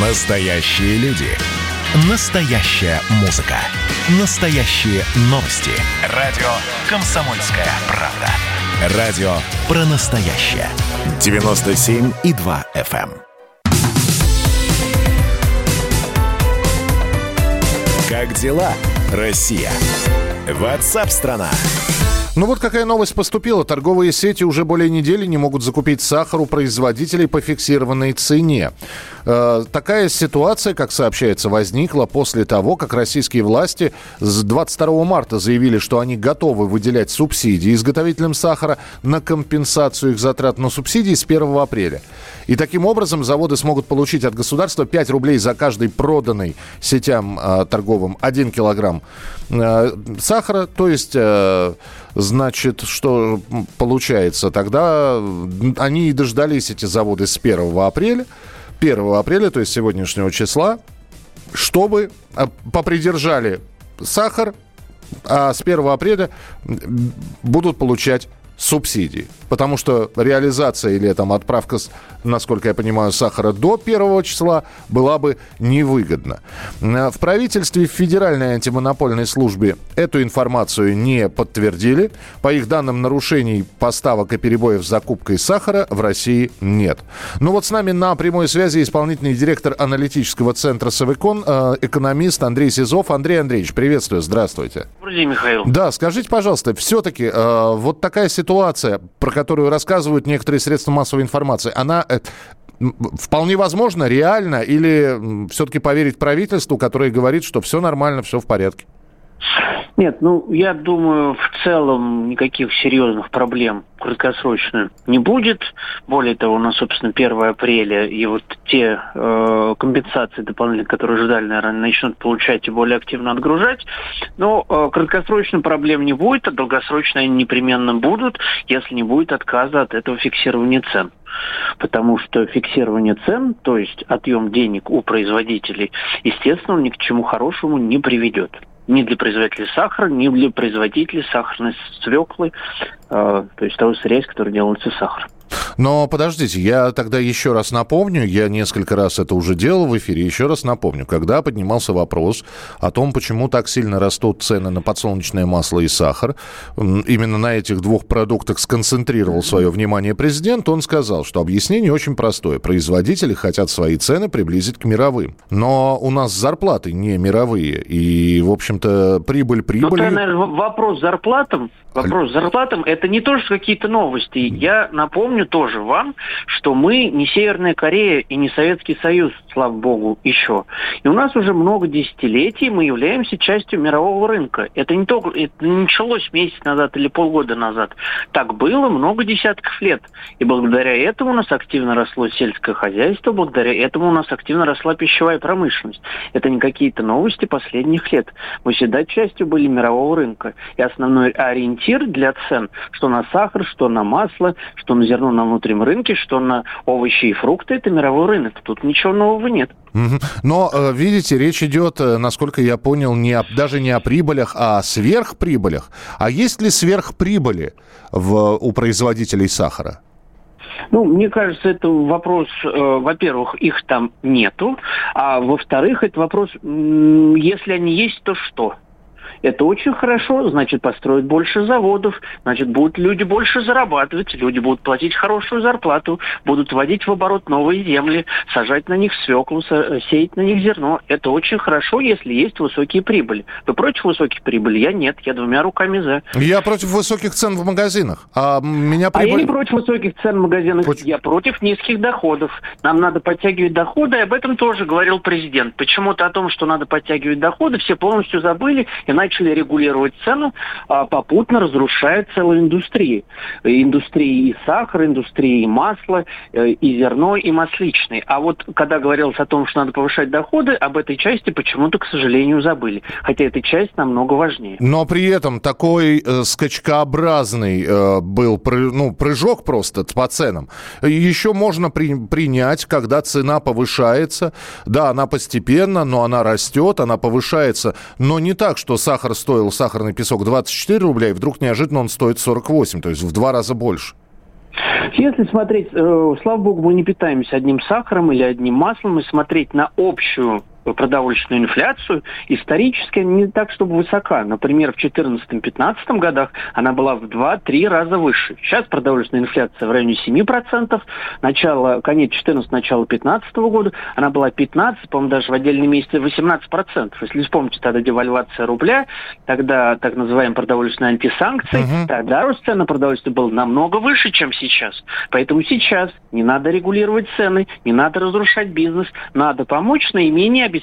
Настоящие люди. Настоящая музыка. Настоящие новости. Радио «Комсомольская правда». Радио про настоящее. 97,2 FM. эм. Как дела, Россия? Ватсап-страна! Ну вот какая новость поступила. Торговые сети уже более недели не могут закупить сахар у производителей по фиксированной цене. Э, такая ситуация, как сообщается, возникла после того, как российские власти с 22 марта заявили, что они готовы выделять субсидии изготовителям сахара на компенсацию их затрат на субсидии с 1 апреля. И таким образом заводы смогут получить от государства 5 рублей за каждый проданный сетям э, торговым 1 килограмм э, сахара. То есть, э, значит, что получается? Тогда они и дождались эти заводы с 1 апреля. 1 апреля, то есть сегодняшнего числа, чтобы э, попридержали сахар, а с 1 апреля будут получать субсидии. Потому что реализация или там отправка, насколько я понимаю, сахара до первого числа была бы невыгодна. Э, в правительстве в Федеральной антимонопольной службе эту информацию не подтвердили. По их данным, нарушений поставок и перебоев с закупкой сахара в России нет. Ну вот с нами на прямой связи исполнительный директор аналитического центра Савикон, э, экономист Андрей Сизов. Андрей Андреевич, приветствую, здравствуйте. Добрый день, Михаил. Да, скажите, пожалуйста, все-таки э, вот такая ситуация, про которую рассказывают некоторые средства массовой информации, она э, вполне возможно, реально, или все-таки поверить правительству, которое говорит, что все нормально, все в порядке? Нет, ну, я думаю, в целом никаких серьезных проблем краткосрочно не будет. Более того, у нас, собственно, 1 апреля, и вот те э, компенсации дополнительные, которые ждали, наверное, начнут получать и более активно отгружать. Но э, краткосрочно проблем не будет, а долгосрочно они непременно будут, если не будет отказа от этого фиксирования цен потому что фиксирование цен, то есть отъем денег у производителей, естественно, ни к чему хорошему не приведет ни для производителей сахара, ни для производителей сахарной свеклы, э, то есть того сырья, из которого делается сахар. Но подождите, я тогда еще раз напомню, я несколько раз это уже делал в эфире, еще раз напомню, когда поднимался вопрос о том, почему так сильно растут цены на подсолнечное масло и сахар, именно на этих двух продуктах сконцентрировал свое внимание президент, он сказал, что объяснение очень простое. Производители хотят свои цены приблизить к мировым. Но у нас зарплаты не мировые, и, в общем-то, прибыль прибыль. Ну, наверное, вопрос зарплатам, вопрос зарплатам, это не тоже какие-то новости. Я напомню тоже, тоже вам, что мы не Северная Корея и не Советский Союз, слава богу, еще. И у нас уже много десятилетий мы являемся частью мирового рынка. Это не только, это не началось месяц назад или полгода назад. Так было много десятков лет. И благодаря этому у нас активно росло сельское хозяйство, благодаря этому у нас активно росла пищевая промышленность. Это не какие-то новости последних лет. Мы всегда частью были мирового рынка. И основной ориентир для цен, что на сахар, что на масло, что на зерно, на внутреннем рынке, что на овощи и фрукты, это мировой рынок. Тут ничего нового нет. Но, э, видите, речь идет, э, насколько я понял, не о, даже не о прибылях, а о сверхприбылях. А есть ли сверхприбыли в, у производителей сахара? Ну, мне кажется, это вопрос, э, во-первых, их там нету, а во-вторых, это вопрос, если они есть, то что? Это очень хорошо, значит, построят больше заводов, значит, будут люди больше зарабатывать, люди будут платить хорошую зарплату, будут вводить в оборот новые земли, сажать на них свеклу, сеять на них зерно. Это очень хорошо, если есть высокие прибыли. Вы против высоких прибыли? Я нет, я двумя руками за. Я против высоких цен в магазинах. А меня прибыль... А я не против высоких цен в магазинах, против... я против низких доходов. Нам надо подтягивать доходы, и об этом тоже говорил президент. Почему-то о том, что надо подтягивать доходы, все полностью забыли, иначе начали регулировать цену, а попутно разрушает целую индустрию. Индустрии и сахара, индустрии и масла, э, и зерно, и масличный. А вот когда говорилось о том, что надо повышать доходы, об этой части почему-то, к сожалению, забыли. Хотя эта часть намного важнее. Но при этом такой э, скачкообразный э, был ну, прыжок просто по ценам. Еще можно при, принять, когда цена повышается. Да, она постепенно, но она растет, она повышается. Но не так, что сахар стоил, сахарный песок 24 рубля, и вдруг неожиданно он стоит 48, то есть в два раза больше. Если смотреть, э, слава богу, мы не питаемся одним сахаром или одним маслом, и смотреть на общую продовольственную инфляцию исторически не так, чтобы высока. Например, в 2014-2015 годах она была в 2-3 раза выше. Сейчас продовольственная инфляция в районе 7%. Начало, конец 14 начало 15 года она была 15, по-моему, даже в отдельные месяцы 18%. Если вспомните, тогда девальвация рубля, тогда так называемые продовольственные антисанкции, угу. тогда рост цен на продовольствие был намного выше, чем сейчас. Поэтому сейчас не надо регулировать цены, не надо разрушать бизнес, надо помочь наименее обеспеченным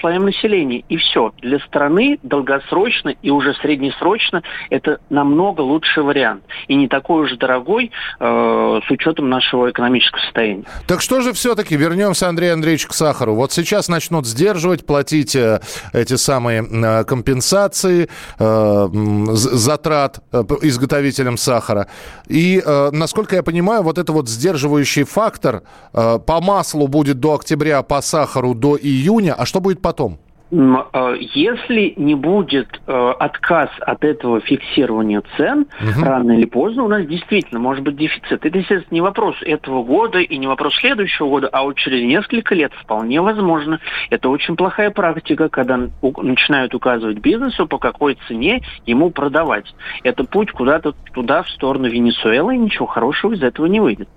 слоям населения. И все. Для страны долгосрочно и уже среднесрочно это намного лучший вариант. И не такой уж дорогой э, с учетом нашего экономического состояния. Так что же все-таки, вернемся, Андрей Андреевич, к сахару. Вот сейчас начнут сдерживать, платить э, эти самые э, компенсации э, затрат э, изготовителям сахара. И, э, насколько я понимаю, вот это вот сдерживающий фактор э, по маслу будет до октября, по сахару до июня, июня, а что будет потом? Э, если не будет э, отказ от этого фиксирования цен, угу. рано или поздно у нас действительно может быть дефицит. Это, естественно, не вопрос этого года и не вопрос следующего года, а вот через несколько лет вполне возможно. Это очень плохая практика, когда начинают указывать бизнесу, по какой цене ему продавать. Это путь куда-то туда, в сторону Венесуэлы, и ничего хорошего из этого не выйдет.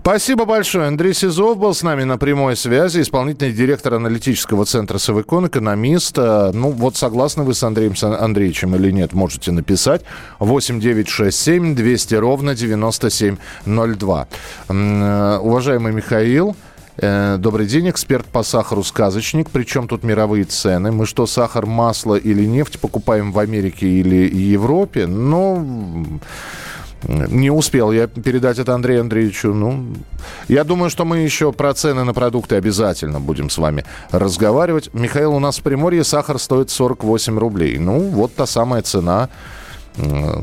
Спасибо большое. Андрей Сизов был с нами на прямой связи, исполнительный директор аналитического центра Совекон, экономист. Ну, вот согласны вы с Андреем Андреевичем или нет, можете написать. 8 9 6 7 200 ровно 9702. Э, уважаемый Михаил, э, Добрый день, эксперт по сахару «Сказочник». Причем тут мировые цены? Мы что, сахар, масло или нефть покупаем в Америке или Европе? Ну... Не успел я передать это Андрею Андреевичу. Ну, я думаю, что мы еще про цены на продукты обязательно будем с вами разговаривать. Михаил, у нас в Приморье сахар стоит 48 рублей. Ну, вот та самая цена,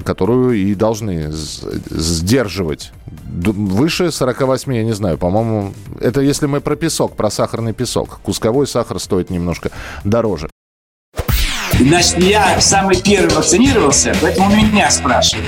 которую и должны сдерживать. Выше 48, я не знаю, по-моему, это если мы про песок, про сахарный песок. Кусковой сахар стоит немножко дороже. Значит, я самый первый вакцинировался, поэтому меня спрашивают.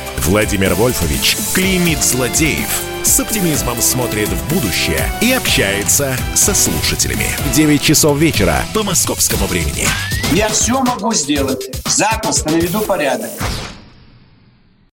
Владимир Вольфович клеймит злодеев – с оптимизмом смотрит в будущее и общается со слушателями. 9 часов вечера по московскому времени. Я все могу сделать. Запросто наведу порядок.